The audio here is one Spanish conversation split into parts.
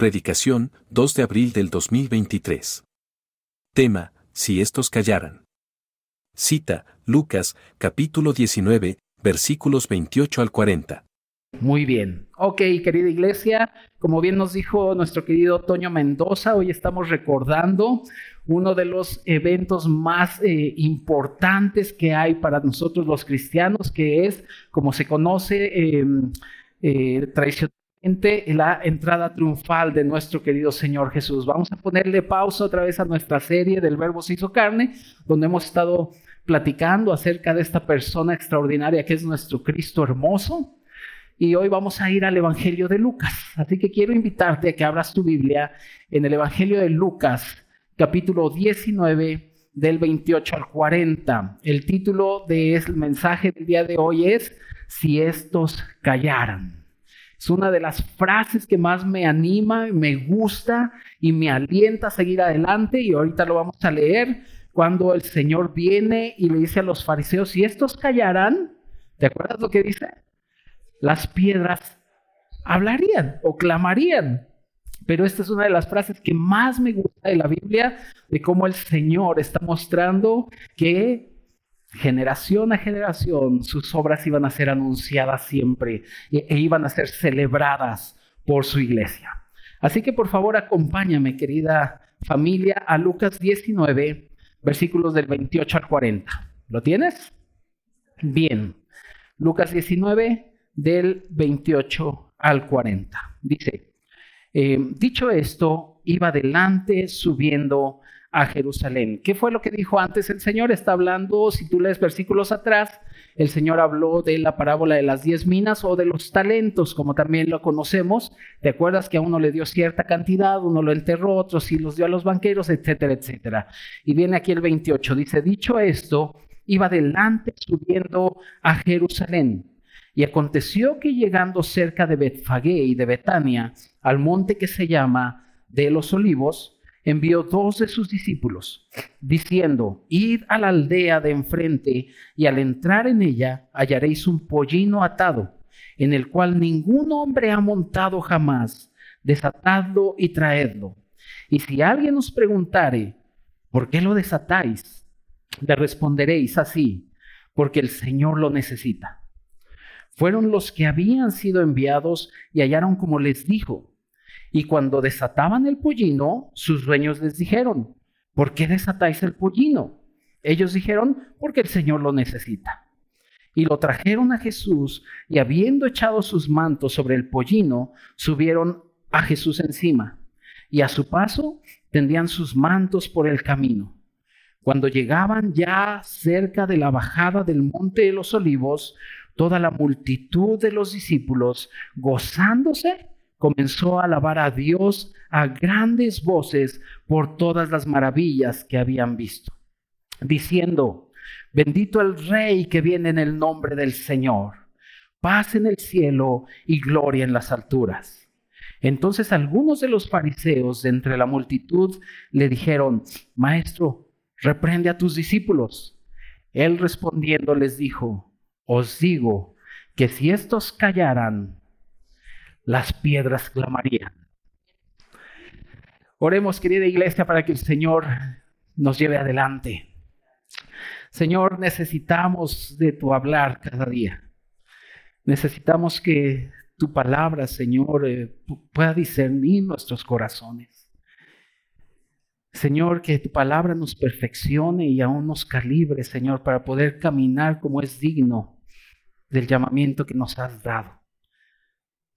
Predicación, 2 de abril del 2023. Tema, si estos callaran. Cita, Lucas, capítulo 19, versículos 28 al 40. Muy bien. Ok, querida iglesia, como bien nos dijo nuestro querido Toño Mendoza, hoy estamos recordando uno de los eventos más eh, importantes que hay para nosotros los cristianos, que es, como se conoce em, eh, la entrada triunfal de nuestro querido Señor Jesús. Vamos a ponerle pausa otra vez a nuestra serie del Verbo se hizo carne, donde hemos estado platicando acerca de esta persona extraordinaria que es nuestro Cristo hermoso y hoy vamos a ir al Evangelio de Lucas. Así que quiero invitarte a que abras tu Biblia en el Evangelio de Lucas, capítulo 19, del 28 al 40. El título del mensaje del día de hoy es, si estos callaran. Es una de las frases que más me anima, me gusta y me alienta a seguir adelante y ahorita lo vamos a leer cuando el Señor viene y le dice a los fariseos, si estos callaran, ¿te acuerdas lo que dice? las piedras hablarían o clamarían. Pero esta es una de las frases que más me gusta de la Biblia, de cómo el Señor está mostrando que generación a generación sus obras iban a ser anunciadas siempre e, e iban a ser celebradas por su iglesia. Así que por favor acompáñame, querida familia, a Lucas 19, versículos del 28 al 40. ¿Lo tienes? Bien. Lucas 19, del 28 al 40. Dice, eh, dicho esto, iba adelante subiendo a Jerusalén. ¿Qué fue lo que dijo antes el Señor? Está hablando, si tú lees versículos atrás, el Señor habló de la parábola de las diez minas o de los talentos, como también lo conocemos. ¿Te acuerdas que a uno le dio cierta cantidad, uno lo enterró, otro sí los dio a los banqueros, etcétera, etcétera? Y viene aquí el 28, dice, dicho esto, iba adelante subiendo a Jerusalén y aconteció que llegando cerca de Betfagé y de Betania, al monte que se llama de los olivos, envió dos de sus discípulos, diciendo, id a la aldea de enfrente, y al entrar en ella hallaréis un pollino atado, en el cual ningún hombre ha montado jamás, desatadlo y traedlo. Y si alguien os preguntare, ¿por qué lo desatáis? Le responderéis así, porque el Señor lo necesita fueron los que habían sido enviados y hallaron como les dijo. Y cuando desataban el pollino, sus dueños les dijeron, ¿por qué desatáis el pollino? Ellos dijeron, porque el Señor lo necesita. Y lo trajeron a Jesús y habiendo echado sus mantos sobre el pollino, subieron a Jesús encima. Y a su paso tendían sus mantos por el camino. Cuando llegaban ya cerca de la bajada del monte de los olivos, toda la multitud de los discípulos, gozándose, comenzó a alabar a Dios a grandes voces por todas las maravillas que habían visto, diciendo, bendito el Rey que viene en el nombre del Señor, paz en el cielo y gloria en las alturas. Entonces algunos de los fariseos de entre la multitud le dijeron, Maestro, reprende a tus discípulos. Él respondiendo les dijo, os digo que si estos callaran, las piedras clamarían. Oremos, querida iglesia, para que el Señor nos lleve adelante. Señor, necesitamos de tu hablar cada día. Necesitamos que tu palabra, Señor, eh, pueda discernir nuestros corazones. Señor, que tu palabra nos perfeccione y aún nos calibre, Señor, para poder caminar como es digno del llamamiento que nos has dado.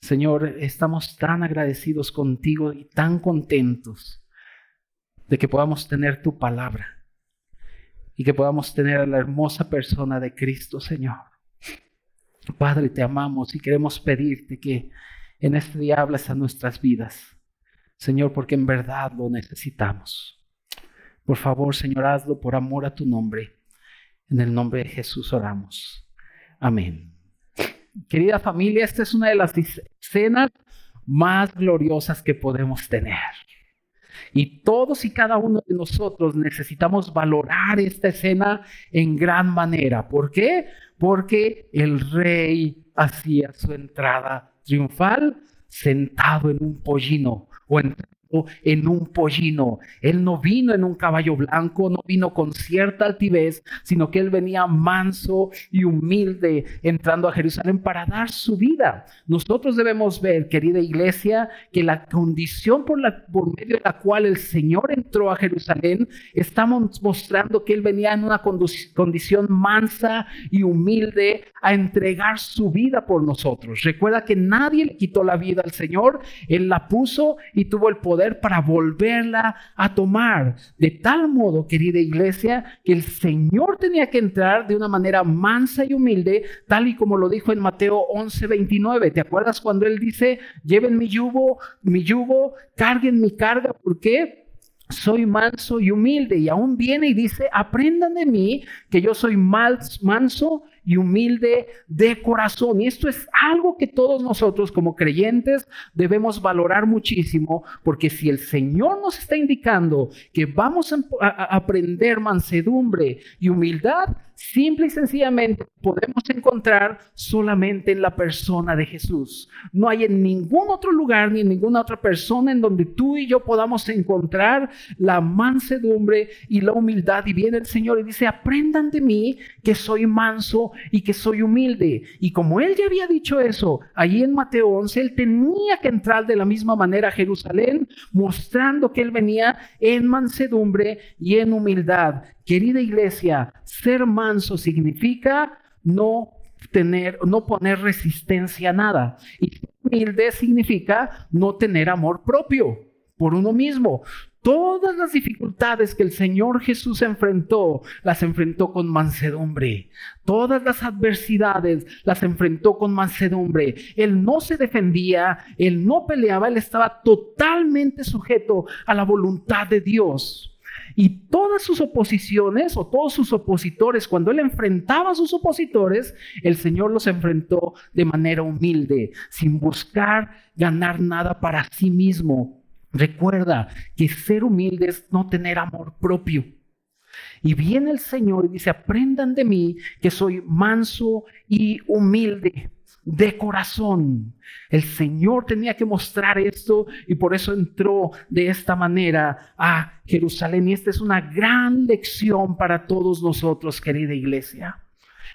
Señor, estamos tan agradecidos contigo y tan contentos de que podamos tener tu palabra y que podamos tener a la hermosa persona de Cristo, Señor. Padre, te amamos y queremos pedirte que en este día hables a nuestras vidas, Señor, porque en verdad lo necesitamos. Por favor, Señor, hazlo por amor a tu nombre. En el nombre de Jesús oramos. Amén. Querida familia, esta es una de las escenas más gloriosas que podemos tener. Y todos y cada uno de nosotros necesitamos valorar esta escena en gran manera. ¿Por qué? Porque el rey hacía su entrada triunfal sentado en un pollino, o entrando en un pollino. Él no vino en un caballo blanco, no vino con cierta altivez, sino que él venía manso y humilde entrando a Jerusalén para dar su vida. Nosotros debemos ver, querida iglesia, que la condición por, la, por medio de la cual el Señor entró a Jerusalén, estamos mostrando que él venía en una condición mansa y humilde a entregar su vida por nosotros. Recuerda que nadie le quitó la vida al Señor, él la puso y tuvo el poder para volverla a tomar. De tal modo, querida iglesia, que el Señor tenía que entrar de una manera mansa y humilde, tal y como lo dijo en Mateo 11, 29. ¿Te acuerdas cuando él dice, lleven mi yugo, mi yugo, carguen mi carga? ¿Por qué? soy manso y humilde. Y aún viene y dice, aprendan de mí que yo soy manso y humilde de corazón. Y esto es algo que todos nosotros como creyentes debemos valorar muchísimo, porque si el Señor nos está indicando que vamos a, aprender mansedumbre y humildad, simple y sencillamente podemos encontrar solamente en la persona de Jesús. No hay en ningún otro lugar ni en ninguna otra persona en donde tú y yo podamos encontrar la mansedumbre y la humildad. Y viene el Señor y dice, aprendan de mí que soy manso y que soy humilde. Y como él ya había dicho eso, allí en Mateo 11, él tenía que entrar de la misma manera a Jerusalén, mostrando que él venía en mansedumbre y en humildad. Querida iglesia, ser manso significa no tener, no poner resistencia a nada. Y humilde significa no tener amor propio por uno mismo. Todas las dificultades que el Señor Jesús enfrentó, las enfrentó con mansedumbre. Todas las adversidades las enfrentó con mansedumbre. Él no se defendía, él no peleaba, él estaba totalmente sujeto a la voluntad de Dios. Y todas sus oposiciones o todos sus opositores, cuando él enfrentaba a sus opositores, el Señor los enfrentó de manera humilde, sin buscar ganar nada para sí mismo, Recuerda que ser humilde es no tener amor propio. Y viene el Señor y dice, aprendan de mí que soy manso y humilde de corazón. El Señor tenía que mostrar esto y por eso entró de esta manera a Jerusalén. Y esta es una gran lección para todos nosotros, querida iglesia.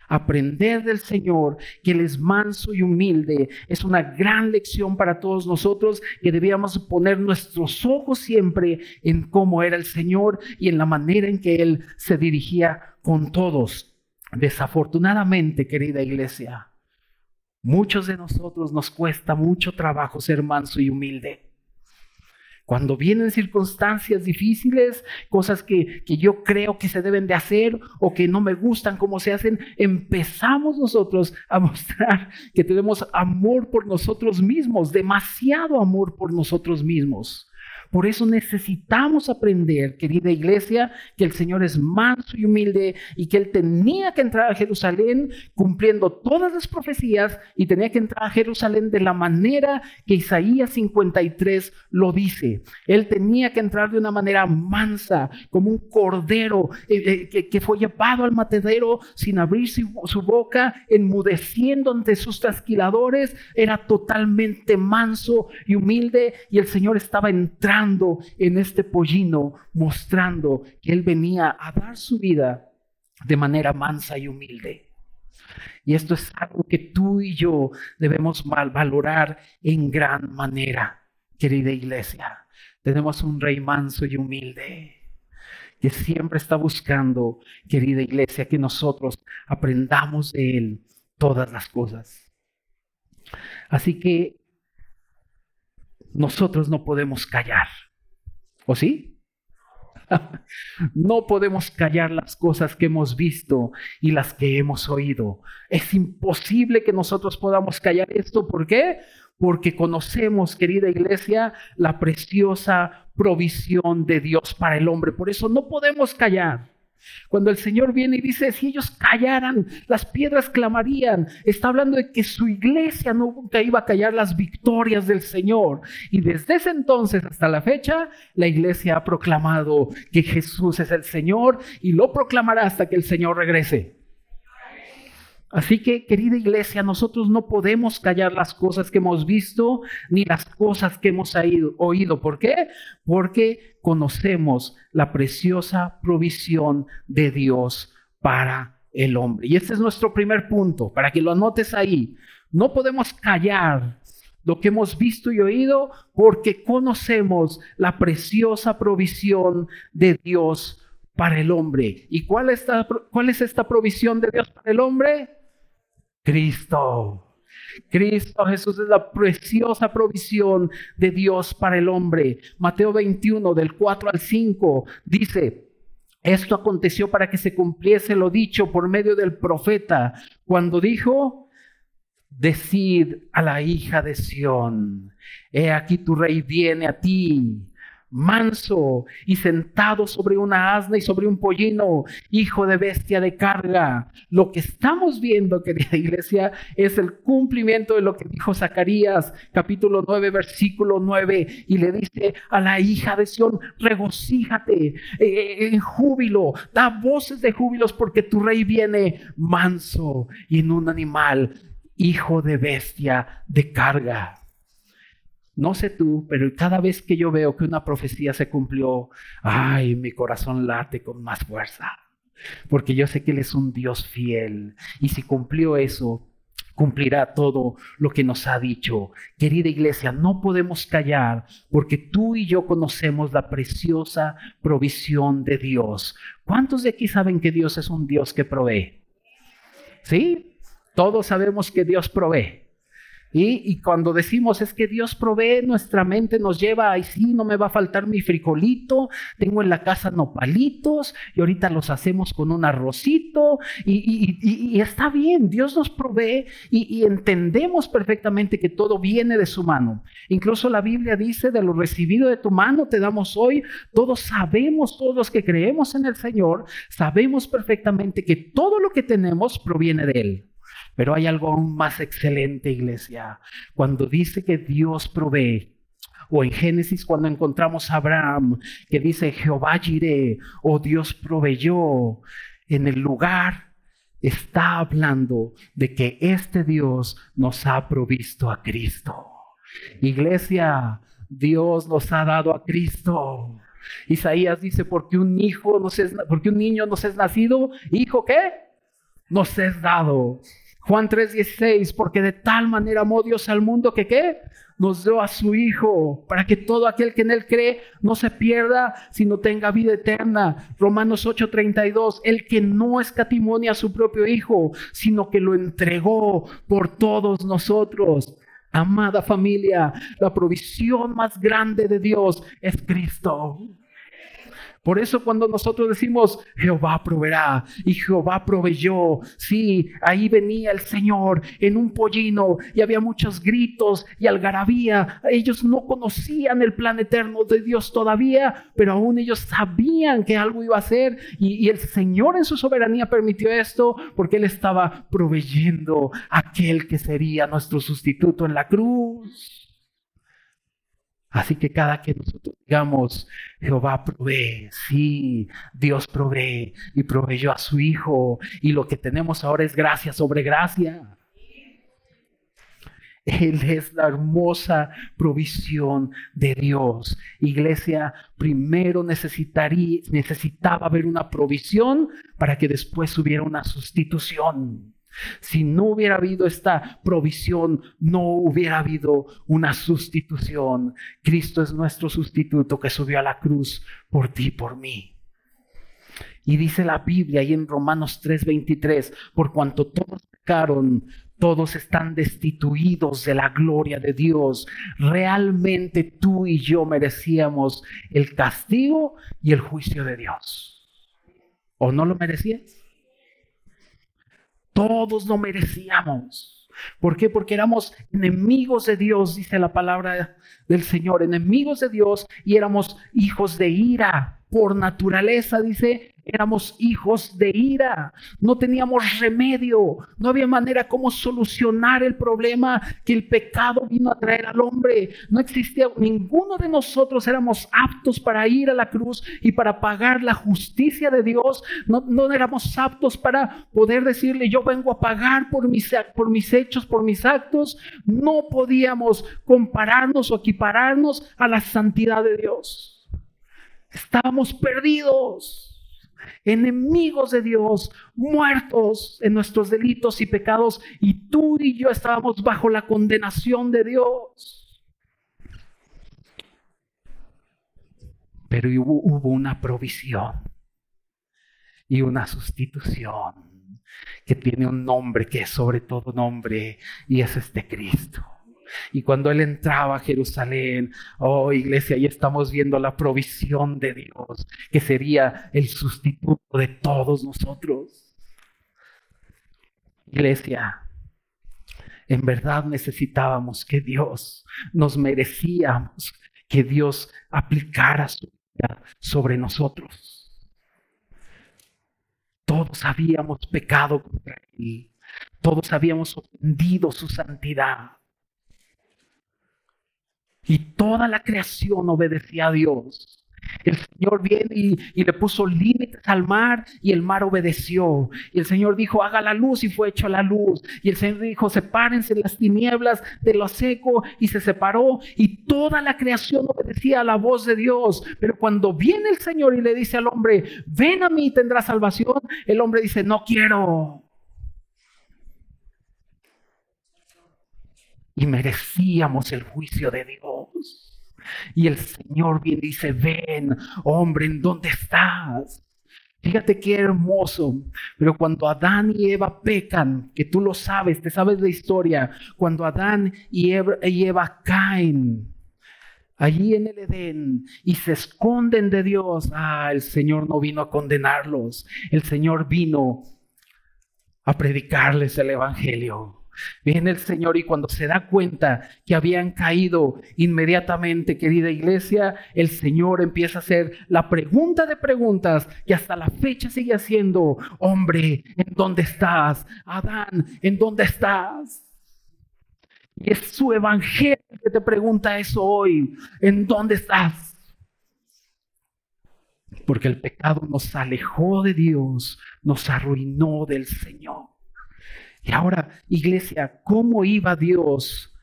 Aprender del Señor, que Él es manso y humilde, es una gran lección para todos nosotros que debíamos poner nuestros ojos siempre en cómo era el Señor y en la manera en que Él se dirigía con todos. Desafortunadamente, querida iglesia, muchos de nosotros nos cuesta mucho trabajo ser manso y humilde. Cuando vienen circunstancias difíciles, cosas que, que, yo creo que se deben de hacer o que no me gustan como se hacen, empezamos nosotros a mostrar que tenemos amor por nosotros mismos, demasiado amor por nosotros mismos. Por eso necesitamos aprender, querida iglesia, que el Señor es manso y humilde y que Él tenía que entrar a Jerusalén cumpliendo todas las profecías y tenía que entrar a Jerusalén de la manera que Isaías 53 lo dice. Él tenía que entrar de una manera mansa, como un cordero eh, eh, que, fue llevado al matadero sin abrir su, su boca, enmudeciendo ante sus trasquiladores. Era totalmente manso y humilde y el Señor estaba entrando en este pollino, mostrando que Él venía a dar su vida de manera mansa y humilde. Y esto es algo que tú y yo debemos valorar en gran manera, querida iglesia. Tenemos un rey manso y humilde que siempre está buscando, querida iglesia, que nosotros aprendamos de Él todas las cosas. Así que nosotros no podemos callar. ¿O sí? no podemos callar las cosas que hemos visto y las que hemos oído. Es imposible que nosotros podamos callar esto. ¿Por qué? Porque conocemos, querida iglesia, la preciosa provisión de Dios para el hombre. Por eso no podemos callar. Cuando el Señor viene y dice, si ellos callaran, las piedras clamarían, está hablando de que su iglesia nunca iba a callar las victorias del Señor. Y desde ese entonces hasta la fecha, la iglesia ha proclamado que Jesús es el Señor y lo proclamará hasta que el Señor regrese. Así que, querida iglesia, nosotros no podemos callar las cosas que hemos visto ni las cosas que hemos oído. ¿Por qué? Porque conocemos la preciosa provisión de Dios para el hombre. Y este es nuestro primer punto, para que lo anotes ahí. No podemos callar lo que hemos visto y oído porque conocemos la preciosa provisión de Dios para el hombre. ¿Y cuál, cuál es esta provisión de Dios para el hombre? Cristo. Cristo Jesús es la preciosa provisión de Dios para el hombre. Mateo 21 del 4 al 5 dice, esto aconteció para que se cumpliese lo dicho por medio del profeta, cuando dijo, decid a la hija de Sión, he aquí tu rey viene a ti manso y sentado sobre una asna y sobre un pollino, hijo de bestia de carga. Lo que estamos viendo, querida iglesia, es el cumplimiento de lo que dijo Zacarías, capítulo 9, versículo 9, y le dice a la hija de Sión, regocíjate eh, eh, en júbilo, da voces de júbilos porque tu rey viene manso y en un animal, hijo de bestia de carga. No sé tú, pero cada vez que yo veo que una profecía se cumplió, ay, mi corazón late con más fuerza. Porque yo sé que Él es un Dios fiel. Y si cumplió eso, cumplirá todo lo que nos ha dicho. Querida iglesia, no podemos callar porque tú y yo conocemos la preciosa provisión de Dios. ¿Cuántos de aquí saben que Dios es un Dios que provee? ¿Sí? Todos sabemos que Dios provee. Y, cuando decimos es que Dios provee, nuestra mente nos lleva, ay sí, no me va a faltar mi frijolito, tengo en la casa nopalitos y ahorita los hacemos con un arrocito y, y está bien, Dios nos provee y, entendemos perfectamente que todo viene de su mano. Incluso la Biblia dice, de lo recibido de tu mano te damos hoy, todos sabemos, todos los que creemos en el Señor, sabemos perfectamente que todo lo que tenemos proviene de Él. Pero hay algo aún más excelente, iglesia. Cuando dice que Dios provee, o en Génesis cuando encontramos a Abraham, que dice Jehová iré, o Dios proveyó, en el lugar está hablando de que este Dios nos ha provisto a Cristo. Iglesia, Dios nos ha dado a Cristo. Isaías dice, porque un hijo nos es, porque un niño nos es nacido, hijo qué? Nos es dado. Juan 3:16, porque de tal manera amó Dios al mundo que qué? Nos dio a su Hijo, para que todo aquel que en Él cree no se pierda, sino tenga vida eterna. Romanos 8:32, el que no escatimonia a su propio Hijo, sino que lo entregó por todos nosotros. Amada familia, la provisión más grande de Dios es Cristo. Por eso cuando nosotros decimos Jehová proveerá y Jehová proveyó, sí, ahí venía el Señor en un pollino y había muchos gritos y algarabía. Ellos no conocían el plan eterno de Dios todavía, pero aún ellos sabían que algo iba a hacer y, y el Señor en su soberanía permitió esto porque Él estaba proveyendo aquel que sería nuestro sustituto en la cruz. Así que cada que nosotros digamos, Jehová provee, sí, Dios provee y proveyó a su Hijo y lo que tenemos ahora es gracia sobre gracia. Él es la hermosa provisión de Dios. Iglesia, primero necesitaría, necesitaba haber una provisión para que después hubiera una sustitución. Si no hubiera habido esta provisión, no hubiera habido una sustitución. Cristo es nuestro sustituto que subió a la cruz por ti y por mí. Y dice la Biblia ahí en Romanos 3:23, por cuanto todos pecaron, todos están destituidos de la gloria de Dios. Realmente tú y yo merecíamos el castigo y el juicio de Dios. ¿O no lo merecías? Todos lo merecíamos. ¿Por qué? Porque éramos enemigos de Dios, dice la palabra del Señor, enemigos de Dios y éramos hijos de ira. Por naturaleza, dice, éramos hijos de ira, no teníamos remedio, no había manera como solucionar el problema que el pecado vino a traer al hombre. No existía, ninguno de nosotros éramos aptos para ir a la cruz y para pagar la justicia de Dios. No, no éramos aptos para poder decirle, yo vengo a pagar por mis, por mis hechos, por mis actos. No podíamos compararnos o equipararnos a la santidad de Dios. Estábamos perdidos enemigos de Dios, muertos en nuestros delitos y pecados, y tú y yo estábamos bajo la condenación de Dios. Pero hubo, una provisión y una sustitución que tiene un nombre que es sobre todo nombre, y es este Cristo. Y cuando Él entraba a Jerusalén, oh iglesia, ahí estamos viendo la provisión de Dios, que sería el sustituto de todos nosotros. Iglesia, en verdad necesitábamos que Dios, nos merecíamos que Dios aplicara su vida sobre nosotros. Todos habíamos pecado contra Él, todos habíamos ofendido su santidad. Y toda la creación obedecía a Dios. El Señor viene y, le puso límites al mar y el mar obedeció. Y el Señor dijo, haga la luz y fue hecho la luz. Y el Señor dijo, sepárense las tinieblas de lo seco y se separó. Y toda la creación obedecía a la voz de Dios. Pero cuando viene el Señor y le dice al hombre, ven a mí y tendrás salvación, el hombre dice, no quiero. Y merecíamos el juicio de Dios. Y el Señor bien dice, ven, hombre, ¿en dónde estás? Fíjate qué hermoso. Pero cuando Adán y Eva pecan, que tú lo sabes, te sabes la historia, cuando Adán y Eva, caen allí en el Edén y se esconden de Dios, ah, el Señor no vino a condenarlos, el Señor vino a predicarles el Evangelio. Viene el Señor y cuando se da cuenta que habían caído inmediatamente, querida iglesia, el Señor empieza a hacer la pregunta de preguntas que hasta la fecha sigue haciendo, hombre, ¿en dónde estás? Adán, ¿en dónde estás? Y es su evangelio que te pregunta eso hoy, ¿en dónde estás? Porque el pecado nos alejó de Dios, nos arruinó del Señor. Y ahora, iglesia, ¿cómo iba Dios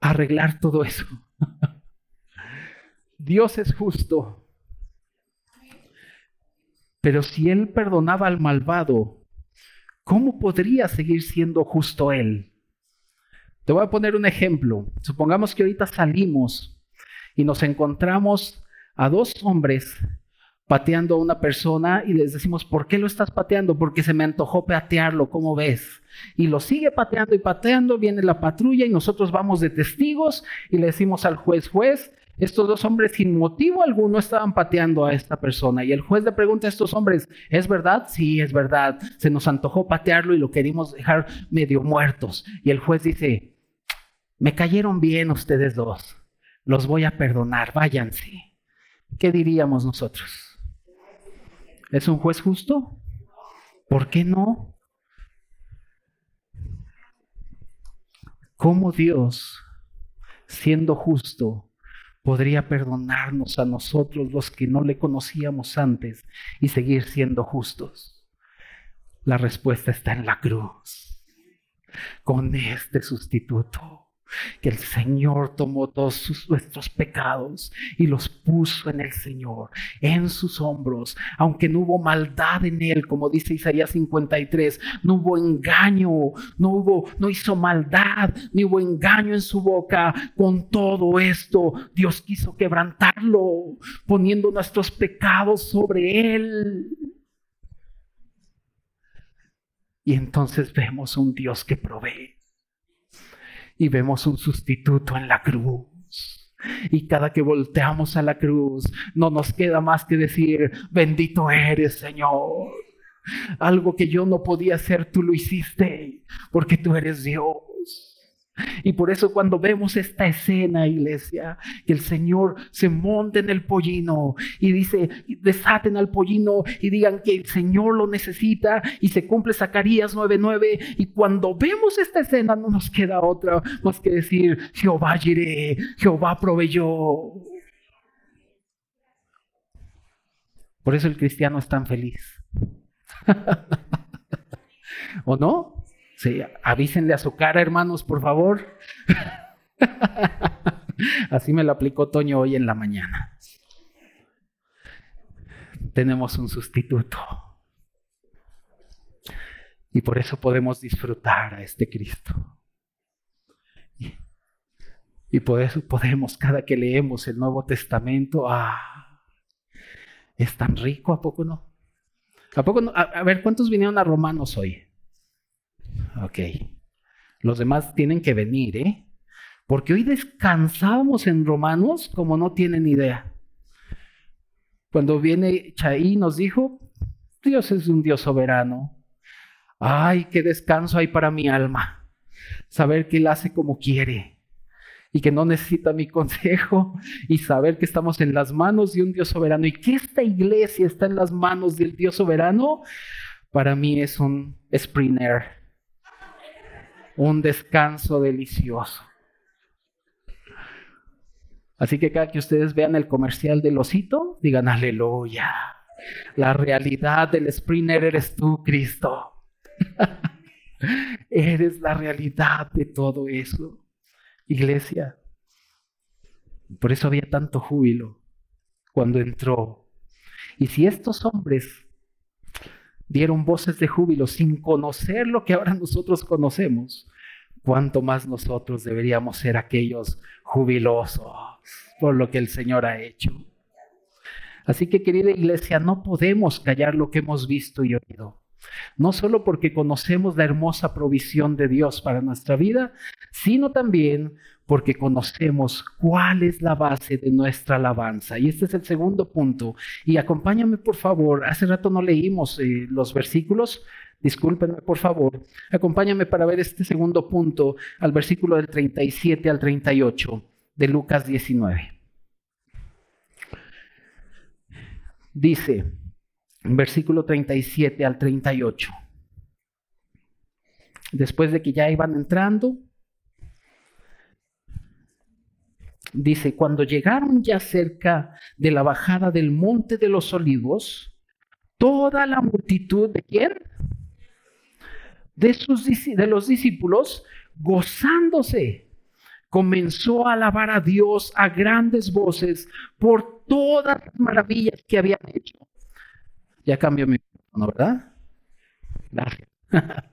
a arreglar todo eso? Dios es justo. Pero si Él perdonaba al malvado, ¿cómo podría seguir siendo justo Él? Te voy a poner un ejemplo. Supongamos que ahorita salimos y nos encontramos a dos hombres pateando a una persona y les decimos, ¿por qué lo estás pateando? Porque se me antojó patearlo, ¿cómo ves? Y lo sigue pateando y pateando, viene la patrulla y nosotros vamos de testigos y le decimos al juez, juez, estos dos hombres sin motivo alguno estaban pateando a esta persona. Y el juez le pregunta a estos hombres, ¿es verdad? Sí, es verdad. Se nos antojó patearlo y lo queríamos dejar medio muertos. Y el juez dice, me cayeron bien ustedes dos. Los voy a perdonar, váyanse. ¿Qué diríamos nosotros? ¿Es un juez justo? ¿Por qué no? ¿Cómo Dios, siendo justo, podría perdonarnos a nosotros los que no le conocíamos antes y seguir siendo justos? La respuesta está en la cruz, con este sustituto que el Señor tomó todos nuestros pecados y los puso en el Señor, en sus hombros, aunque no hubo maldad en él, como dice Isaías 53, no hubo engaño, no hubo, no hizo maldad, ni hubo engaño en su boca. Con todo esto, Dios quiso quebrantarlo, poniendo nuestros pecados sobre él. Y entonces vemos un Dios que provee y vemos un sustituto en la cruz. Y cada que volteamos a la cruz, no nos queda más que decir, bendito eres, Señor. Algo que yo no podía hacer, tú lo hiciste, porque tú eres Dios. Y por eso cuando vemos esta escena, iglesia, que el Señor se monte en el pollino y dice, desaten al pollino y digan que el Señor lo necesita y se cumple Zacarías 9:9 y cuando vemos esta escena no nos queda otra más que decir, Jehová iré, Jehová proveyó. Por eso el cristiano es tan feliz. ¿O no? Sí, avísenle a su cara, hermanos, por favor. Así me lo aplicó Toño hoy en la mañana. Tenemos un sustituto. Y por eso podemos disfrutar a este Cristo. Y por eso podemos, cada que leemos el Nuevo Testamento, ah, es tan rico, ¿a poco no? ¿A poco no? a ver, ¿cuántos vinieron a Romanos hoy? Ok. Los demás tienen que venir, ¿eh? Porque hoy descansábamos en Romanos como no tienen idea. Cuando viene Chaí nos dijo, Dios es un Dios soberano. Ay, qué descanso hay para mi alma. Saber que Él hace como quiere y que no necesita mi consejo y saber que estamos en las manos de un Dios soberano y que esta iglesia está en las manos del Dios soberano, para mí es un sprinter un descanso delicioso. Así que cada que ustedes vean el comercial del osito, digan aleluya. La realidad del Sprinter eres tú, Cristo. eres la realidad de todo eso, iglesia. Por eso había tanto júbilo cuando entró. Y si estos hombres dieron voces de júbilo sin conocer lo que ahora nosotros conocemos, cuánto más nosotros deberíamos ser aquellos jubilosos por lo que el Señor ha hecho. Así que querida iglesia, no podemos callar lo que hemos visto y oído. No solo porque conocemos la hermosa provisión de Dios para nuestra vida, sino también porque conocemos cuál es la base de nuestra alabanza. Y este es el segundo punto. Y acompáñame, por favor. Hace rato no leímos eh, los versículos. Discúlpenme, por favor. Acompáñame para ver este segundo punto al versículo del 37 al 38 de Lucas 19. Dice, versículo 37 al 38. Después de que ya iban entrando, Dice, cuando llegaron ya cerca de la bajada del monte de los olivos, toda la multitud de quién? De, sus, de los discípulos, gozándose, comenzó a alabar a Dios a grandes voces por todas las maravillas que habían hecho. Ya cambió mi ¿no ¿verdad? Gracias.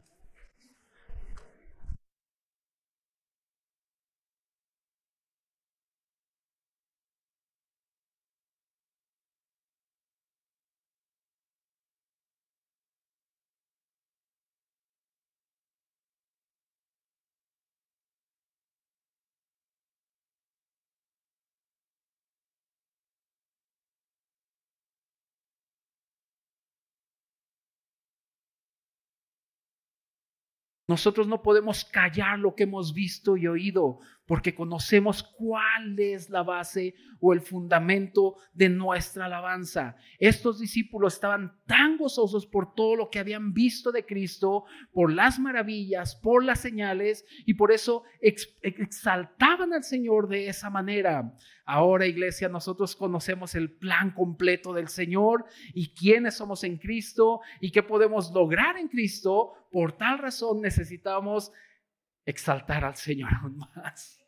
Nosotros no podemos callar lo que hemos visto y oído porque conocemos cuál es la base o el fundamento de nuestra alabanza. Estos discípulos estaban tan gozosos por todo lo que habían visto de Cristo, por las maravillas, por las señales, y por eso exaltaban al Señor de esa manera. Ahora, iglesia, nosotros conocemos el plan completo del Señor y quiénes somos en Cristo y qué podemos lograr en Cristo. Por tal razón necesitamos exaltar al Señor aún más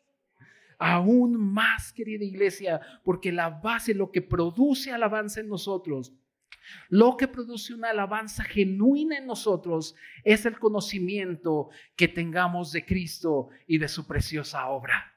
aún más, querida iglesia, porque la base, lo que produce alabanza en nosotros, lo que produce una alabanza genuina en nosotros es el conocimiento que tengamos de Cristo y de su preciosa obra.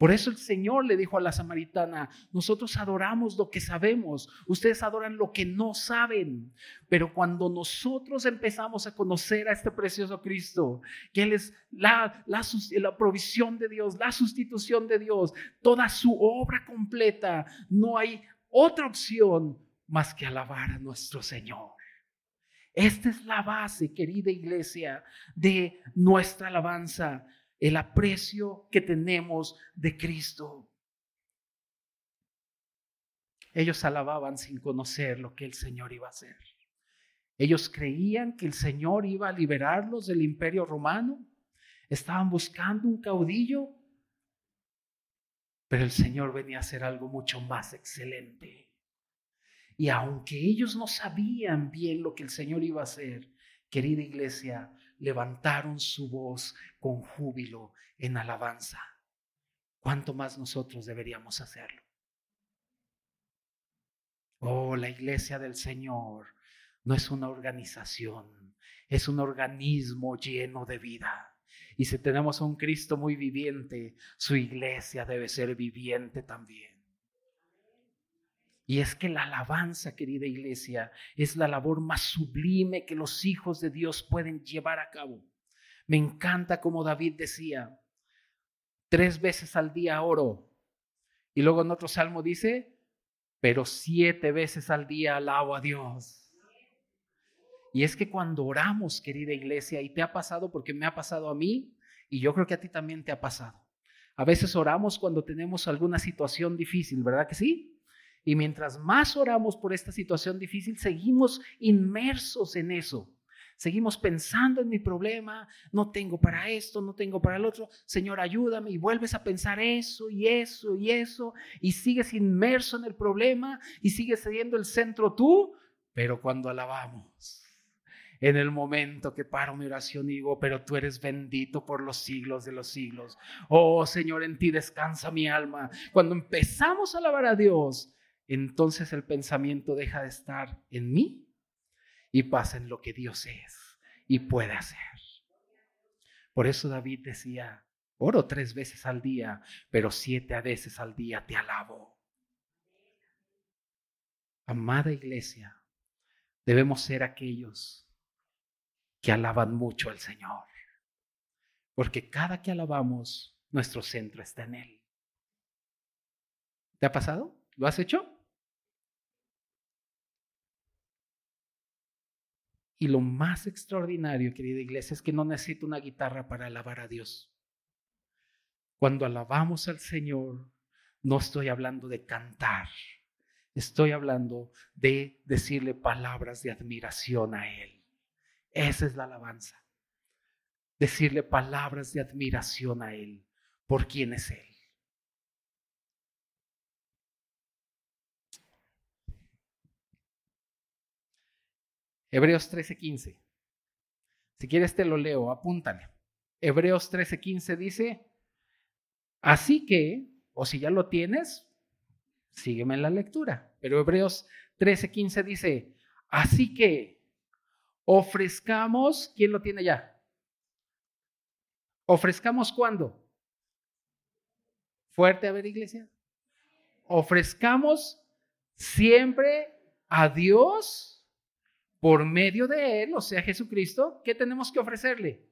Por eso el Señor le dijo a la samaritana, nosotros adoramos lo que sabemos, ustedes adoran lo que no saben, pero cuando nosotros empezamos a conocer a este precioso Cristo, que Él es la, la, la provisión de Dios, la sustitución de Dios, toda su obra completa, no hay otra opción más que alabar a nuestro Señor. Esta es la base, querida iglesia, de nuestra alabanza el aprecio que tenemos de Cristo. Ellos alababan sin conocer lo que el Señor iba a hacer. Ellos creían que el Señor iba a liberarlos del imperio romano. Estaban buscando un caudillo, pero el Señor venía a hacer algo mucho más excelente. Y aunque ellos no sabían bien lo que el Señor iba a hacer, querida iglesia, levantaron su voz con júbilo en alabanza. ¿Cuánto más nosotros deberíamos hacerlo? Oh, la iglesia del Señor no es una organización, es un organismo lleno de vida. Y si tenemos a un Cristo muy viviente, su iglesia debe ser viviente también. Y es que la alabanza, querida iglesia, es la labor más sublime que los hijos de Dios pueden llevar a cabo. Me encanta como David decía, tres veces al día oro. Y luego en otro salmo dice, pero siete veces al día alabo a Dios. Y es que cuando oramos, querida iglesia, y te ha pasado porque me ha pasado a mí, y yo creo que a ti también te ha pasado. A veces oramos cuando tenemos alguna situación difícil, ¿verdad que sí? Y mientras más oramos por esta situación difícil, seguimos inmersos en eso. Seguimos pensando en mi problema, no tengo para esto, no tengo para el otro. Señor, ayúdame y vuelves a pensar eso y eso y eso y sigues inmerso en el problema y sigues siendo el centro tú, pero cuando alabamos, en el momento que paro mi oración digo, pero tú eres bendito por los siglos de los siglos. Oh Señor, en ti descansa mi alma. Cuando empezamos a alabar a Dios, entonces el pensamiento deja de estar en mí y pasa en lo que Dios es y puede hacer. Por eso David decía, oro tres veces al día, pero siete veces al día te alabo. Amada iglesia, debemos ser aquellos que alaban mucho al Señor, porque cada que alabamos, nuestro centro está en Él. ¿Te ha pasado? ¿Lo has hecho? Y lo más extraordinario, querida iglesia, es que no necesito una guitarra para alabar a Dios. Cuando alabamos al Señor, no estoy hablando de cantar, estoy hablando de decirle palabras de admiración a Él. Esa es la alabanza. Decirle palabras de admiración a Él por quién es Él. Hebreos 13:15. Si quieres te lo leo, apúntale. Hebreos 13:15 dice, así que, o si ya lo tienes, sígueme en la lectura. Pero Hebreos 13:15 dice, así que ofrezcamos, ¿quién lo tiene ya? ¿Ofrezcamos cuándo? Fuerte, a ver, iglesia. Ofrezcamos siempre a Dios por medio de Él, o sea, Jesucristo, ¿qué tenemos que ofrecerle?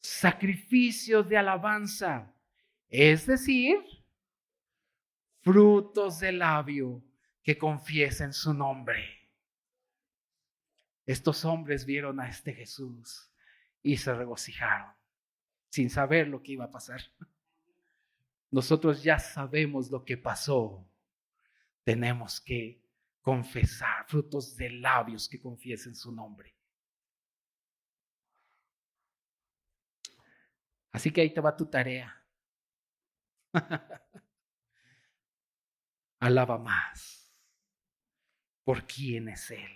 Sacrificios de alabanza, es decir, frutos de labio que confiesen su nombre. Estos hombres vieron a este Jesús y se regocijaron sin saber lo que iba a pasar. Nosotros ya sabemos lo que pasó. Tenemos que confesar, frutos de labios que confiesen su nombre. Así que ahí te va tu tarea. Alaba más por quién es Él.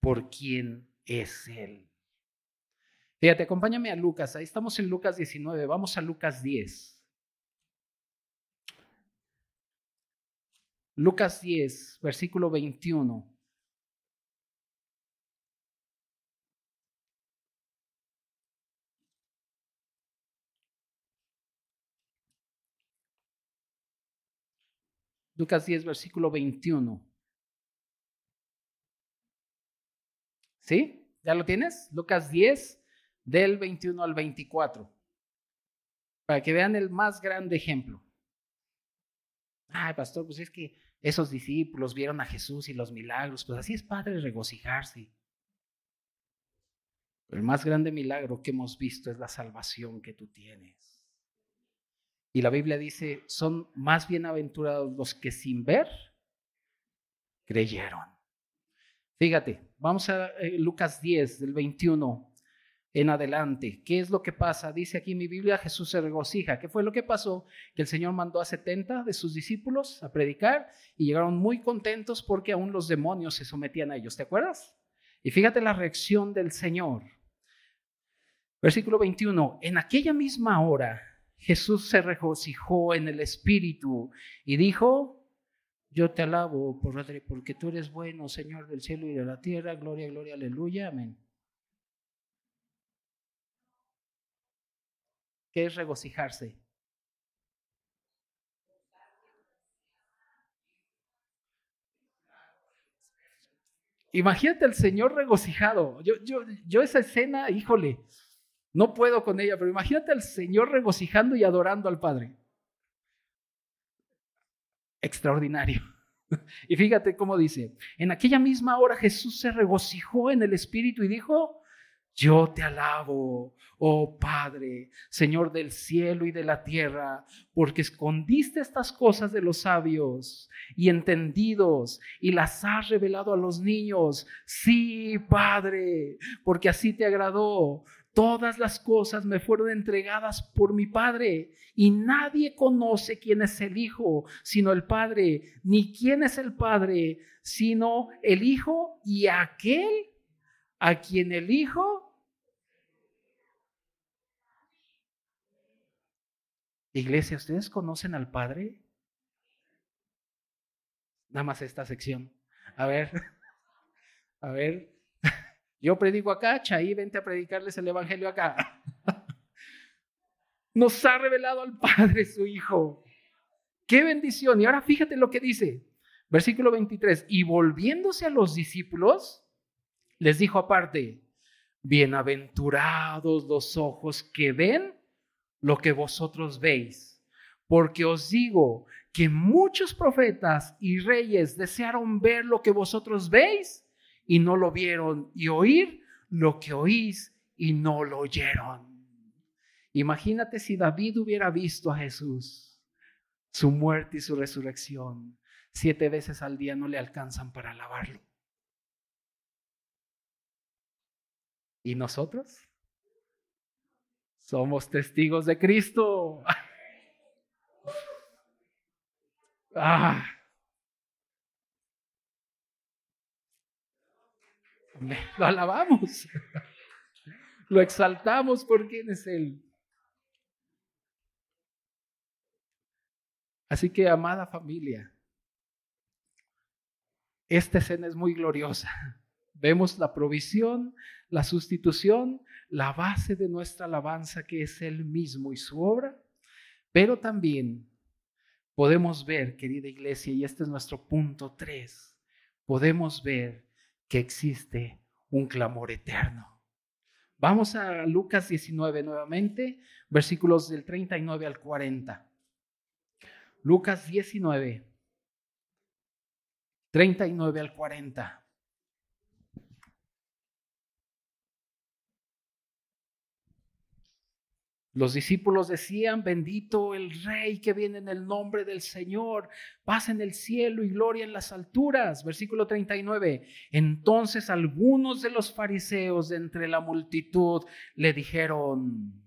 Por quién es Él. Fíjate, acompáñame a Lucas. Ahí estamos en Lucas 19. Vamos a Lucas 10. Lucas 10, versículo 21. Lucas 10, versículo 21. ¿Sí? ¿Ya lo tienes? Lucas 10, del 21 al 24. Para que vean el más grande ejemplo. Ay, pastor, pues es que esos discípulos vieron a Jesús y los milagros, pues así es padre regocijarse. El más grande milagro que hemos visto es la salvación que tú tienes. Y la Biblia dice, son más bienaventurados los que sin ver creyeron. Fíjate, vamos a eh, Lucas 10, del 21 en adelante. ¿Qué es lo que pasa? Dice aquí mi Biblia, Jesús se regocija. ¿Qué fue lo que pasó? Que el Señor mandó a 70 de sus discípulos a predicar y llegaron muy contentos porque aún los demonios se sometían a ellos. ¿Te acuerdas? Y fíjate la reacción del Señor. Versículo 21. En aquella misma hora Jesús se regocijó en el Espíritu y dijo, yo te alabo porque tú eres bueno, Señor del cielo y de la tierra. Gloria, gloria, aleluya. Amén. ¿Qué es regocijarse? Imagínate al Señor regocijado. Yo, yo, yo esa escena, híjole, no puedo con ella, pero imagínate al Señor regocijando y adorando al Padre. Extraordinario. Y fíjate cómo dice, en aquella misma hora Jesús se regocijó en el Espíritu y dijo, yo te alabo, oh Padre, Señor del cielo y de la tierra, porque escondiste estas cosas de los sabios y entendidos y las has revelado a los niños. Sí, Padre, porque así te agradó. Todas las cosas me fueron entregadas por mi Padre y nadie conoce quién es el Hijo sino el Padre, ni quién es el Padre sino el Hijo y aquel a quien el Hijo Iglesia, ¿ustedes conocen al Padre? Nada más esta sección. A ver, a ver, yo predico acá, Chaí, vente a predicarles el Evangelio acá. Nos ha revelado al Padre su Hijo. Qué bendición. Y ahora fíjate lo que dice. Versículo 23. Y volviéndose a los discípulos, les dijo aparte, bienaventurados los ojos que ven lo que vosotros veis. Porque os digo que muchos profetas y reyes desearon ver lo que vosotros veis y no lo vieron, y oír lo que oís y no lo oyeron. Imagínate si David hubiera visto a Jesús, su muerte y su resurrección. Siete veces al día no le alcanzan para alabarlo. ¿Y nosotros? Somos testigos de Cristo. Ah. Lo alabamos. Lo exaltamos por quién es Él. Así que, amada familia, esta escena es muy gloriosa. Vemos la provisión, la sustitución, la base de nuestra alabanza que es Él mismo y su obra, pero también podemos ver, querida iglesia, y este es nuestro punto 3, podemos ver que existe un clamor eterno. Vamos a Lucas 19 nuevamente, versículos del 39 al 40. Lucas 19, 39 al 40. Los discípulos decían, bendito el rey que viene en el nombre del Señor, paz en el cielo y gloria en las alturas. Versículo 39. Entonces algunos de los fariseos de entre la multitud le dijeron,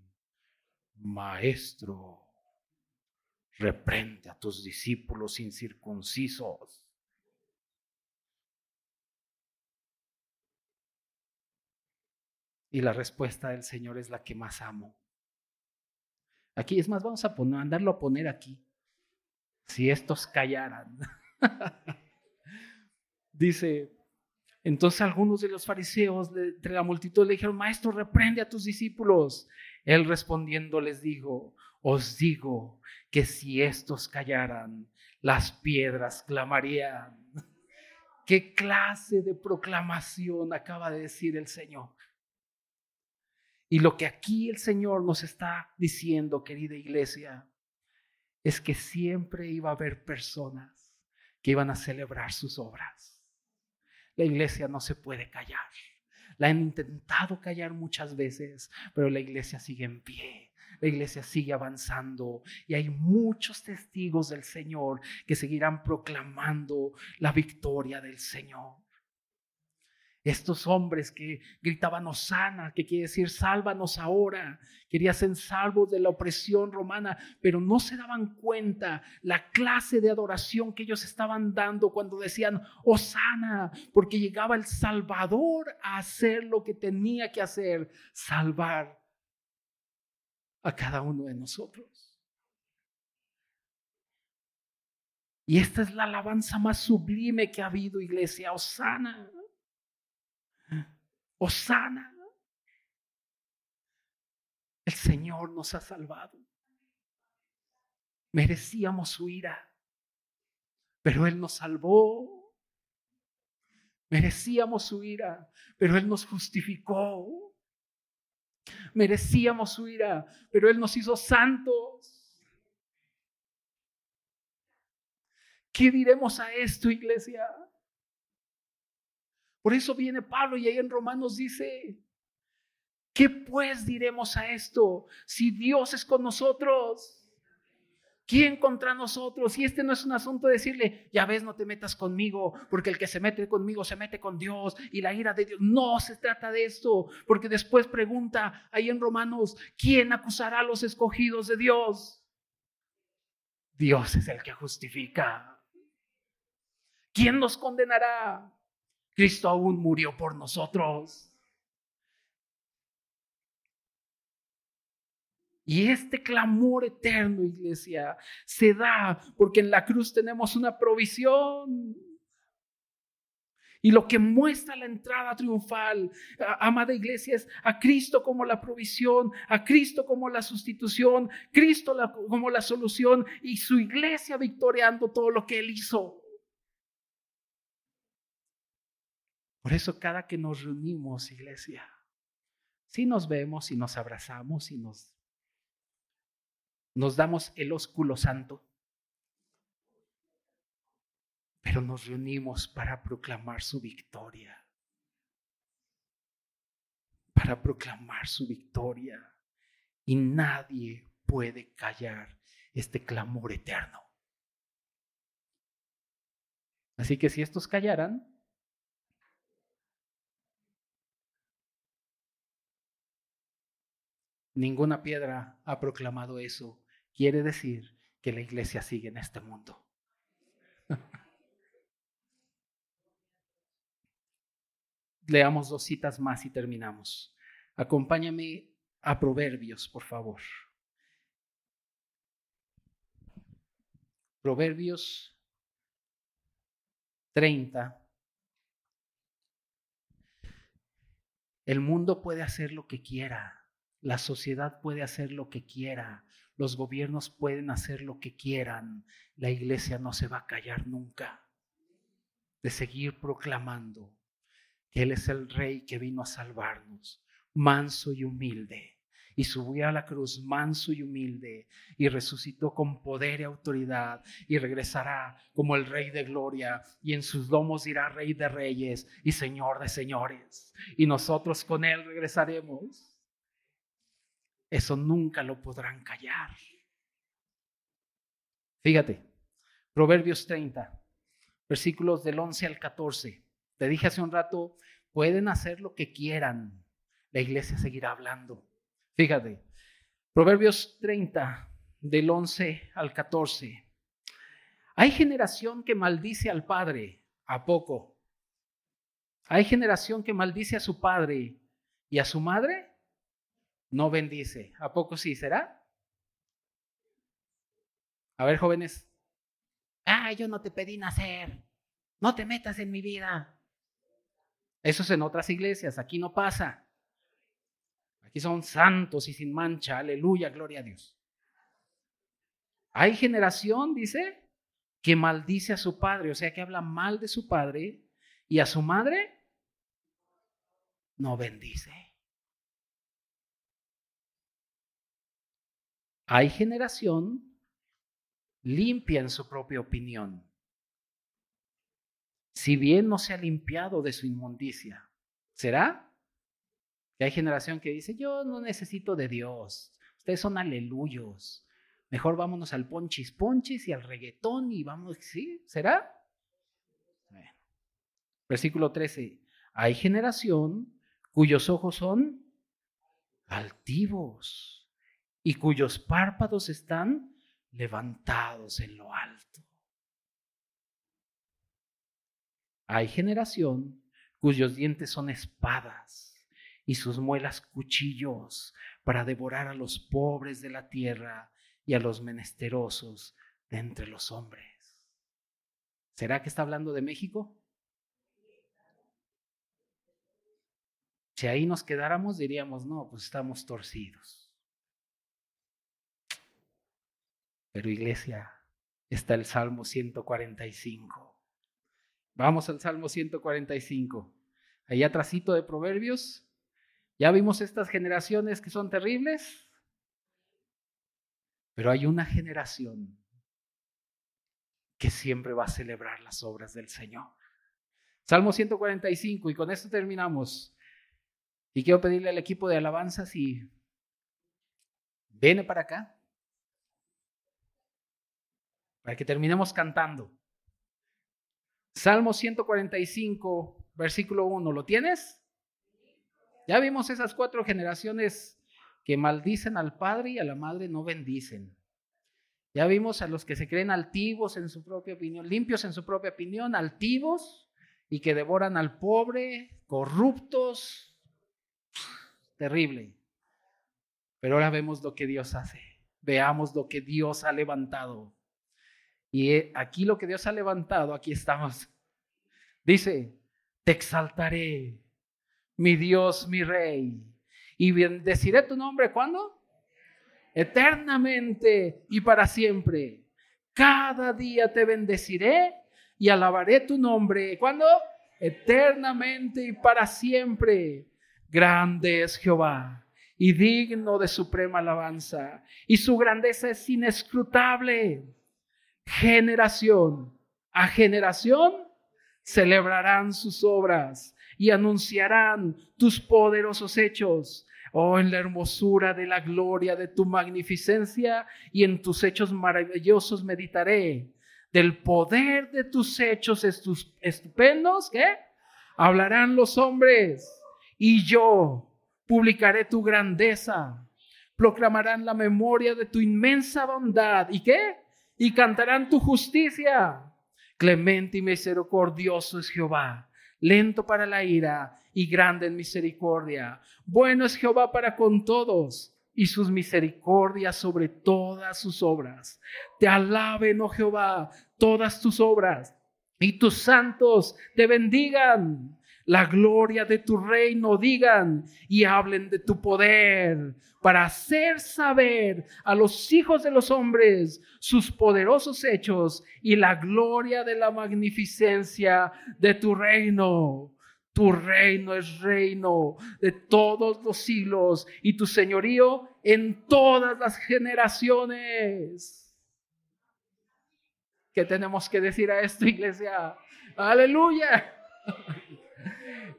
Maestro, reprende a tus discípulos incircuncisos. Y la respuesta del Señor es la que más amo. Aquí, es más, vamos a poner, mandarlo a poner aquí. Si estos callaran. Dice, entonces algunos de los fariseos de entre la multitud le dijeron, maestro, reprende a tus discípulos. Él respondiendo les dijo, os digo que si estos callaran, las piedras clamarían. ¿Qué clase de proclamación acaba de decir el Señor? Y lo que aquí el Señor nos está diciendo, querida iglesia, es que siempre iba a haber personas que iban a celebrar sus obras. La iglesia no se puede callar. La han intentado callar muchas veces, pero la iglesia sigue en pie. La iglesia sigue avanzando y hay muchos testigos del Señor que seguirán proclamando la victoria del Señor. Estos hombres que gritaban Osana, que quiere decir sálvanos ahora, querían ser salvos de la opresión romana, pero no se daban cuenta la clase de adoración que ellos estaban dando cuando decían Osana, porque llegaba el Salvador a hacer lo que tenía que hacer, salvar a cada uno de nosotros. Y esta es la alabanza más sublime que ha habido, iglesia, Osana. Osana. El Señor nos ha salvado. Merecíamos su ira, pero Él nos salvó. Merecíamos su ira, pero Él nos justificó. Merecíamos su ira, pero Él nos hizo santos. ¿Qué diremos a esto, iglesia? Por eso viene Pablo y ahí en Romanos dice, ¿qué pues diremos a esto? Si Dios es con nosotros, ¿quién contra nosotros? Y este no es un asunto de decirle, ya ves, no te metas conmigo, porque el que se mete conmigo se mete con Dios y la ira de Dios. No se trata de esto, porque después pregunta ahí en Romanos, ¿quién acusará a los escogidos de Dios? Dios es el que justifica. ¿Quién nos condenará? Cristo aún murió por nosotros. Y este clamor eterno, iglesia, se da porque en la cruz tenemos una provisión. Y lo que muestra la entrada triunfal, amada iglesia, es a Cristo como la provisión, a Cristo como la sustitución, Cristo como la solución y su iglesia victoriando todo lo que Él hizo. Por eso cada que nos reunimos, iglesia, si nos vemos y nos abrazamos y nos, nos damos el ósculo santo, pero nos reunimos para proclamar su victoria, para proclamar su victoria. Y nadie puede callar este clamor eterno. Así que si estos callaran, Ninguna piedra ha proclamado eso. Quiere decir que la iglesia sigue en este mundo. Leamos dos citas más y terminamos. Acompáñame a Proverbios, por favor. Proverbios 30. El mundo puede hacer lo que quiera la sociedad puede hacer lo que quiera, los gobiernos pueden hacer lo que quieran, la iglesia no se va a callar nunca de seguir proclamando que Él es el Rey que vino a salvarnos, manso y humilde, y subió a la cruz manso y humilde, y resucitó con poder y autoridad, y regresará como el Rey de gloria, y en sus lomos irá Rey de reyes y Señor de señores, y nosotros con Él regresaremos eso nunca lo podrán callar. Fíjate, Proverbios 30, versículos del 11 al 14. Te dije hace un rato, pueden hacer lo que quieran, la iglesia seguirá hablando. Fíjate, Proverbios 30, del 11 al 14. Hay generación que maldice al padre, ¿a poco? Hay generación que maldice a su padre y a su madre no bendice. ¿A poco sí será? A ver, jóvenes. Ah, yo no te pedí nacer. No te metas en mi vida. Eso es en otras iglesias. Aquí no pasa. Aquí son santos y sin mancha. Aleluya, gloria a Dios. Hay generación, dice, que maldice a su padre, o sea, que habla mal de su padre y a su madre no bendice. Hay generación limpia en su propia opinión. Si bien no se ha limpiado de su inmundicia, ¿será? Que hay generación que dice, yo no necesito de Dios, ustedes son aleluyos, mejor vámonos al ponchis ponchis y al reggaetón y vamos, ¿sí? ¿Será? Versículo 13, hay generación cuyos ojos son altivos y cuyos párpados están levantados en lo alto. Hay generación cuyos dientes son espadas y sus muelas cuchillos para devorar a los pobres de la tierra y a los menesterosos de entre los hombres. ¿Será que está hablando de México? Si ahí nos quedáramos, diríamos, no, pues estamos torcidos. Pero iglesia, está el Salmo 145. Vamos al Salmo 145. Allá atrásito de Proverbios, ya vimos estas generaciones que son terribles, pero hay una generación que siempre va a celebrar las obras del Señor. Salmo 145, y con esto terminamos. Y quiero pedirle al equipo de alabanza si viene para acá, para que terminemos cantando. Salmo 145, versículo 1, ¿lo tienes? Ya vimos esas cuatro generaciones que maldicen al padre y a la madre no bendicen. Ya vimos a los que se creen altivos en su propia opinión, limpios en su propia opinión, altivos y que devoran al pobre, corruptos, terrible. Pero ahora vemos lo que Dios hace. Veamos lo que Dios ha levantado. Y aquí lo que Dios ha levantado, aquí estamos. Dice, te exaltaré, mi Dios, mi Rey. Y bendeciré tu nombre, ¿cuándo? Eternamente y para siempre. Cada día te bendeciré y alabaré tu nombre. ¿Cuándo? Eternamente y para siempre. Grande es Jehová y digno de suprema alabanza, y su grandeza es inescrutable. Generación a generación celebrarán sus obras y anunciarán tus poderosos hechos. Oh, en la hermosura de la gloria de tu magnificencia y en tus hechos maravillosos meditaré. Del poder de tus hechos estupendos, ¿qué? Hablarán los hombres y yo publicaré tu grandeza. Proclamarán la memoria de tu inmensa bondad. ¿Y qué? Y cantarán tu justicia. Clemente y misericordioso es Jehová, lento para la ira y grande en misericordia. Bueno es Jehová para con todos y sus misericordias sobre todas sus obras. Te alaben, oh Jehová, todas tus obras y tus santos te bendigan la gloria de tu reino digan y hablen de tu poder para hacer saber a los hijos de los hombres sus poderosos hechos y la gloria de la magnificencia de tu reino. Tu reino es reino de todos los siglos y tu señorío en todas las generaciones. ¿Qué tenemos que decir a esto, iglesia? Aleluya.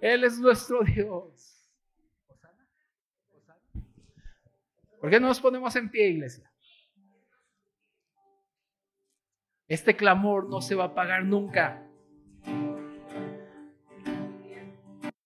Él es nuestro Dios. ¿Por qué no nos ponemos en pie, iglesia? Este clamor no se va a pagar nunca.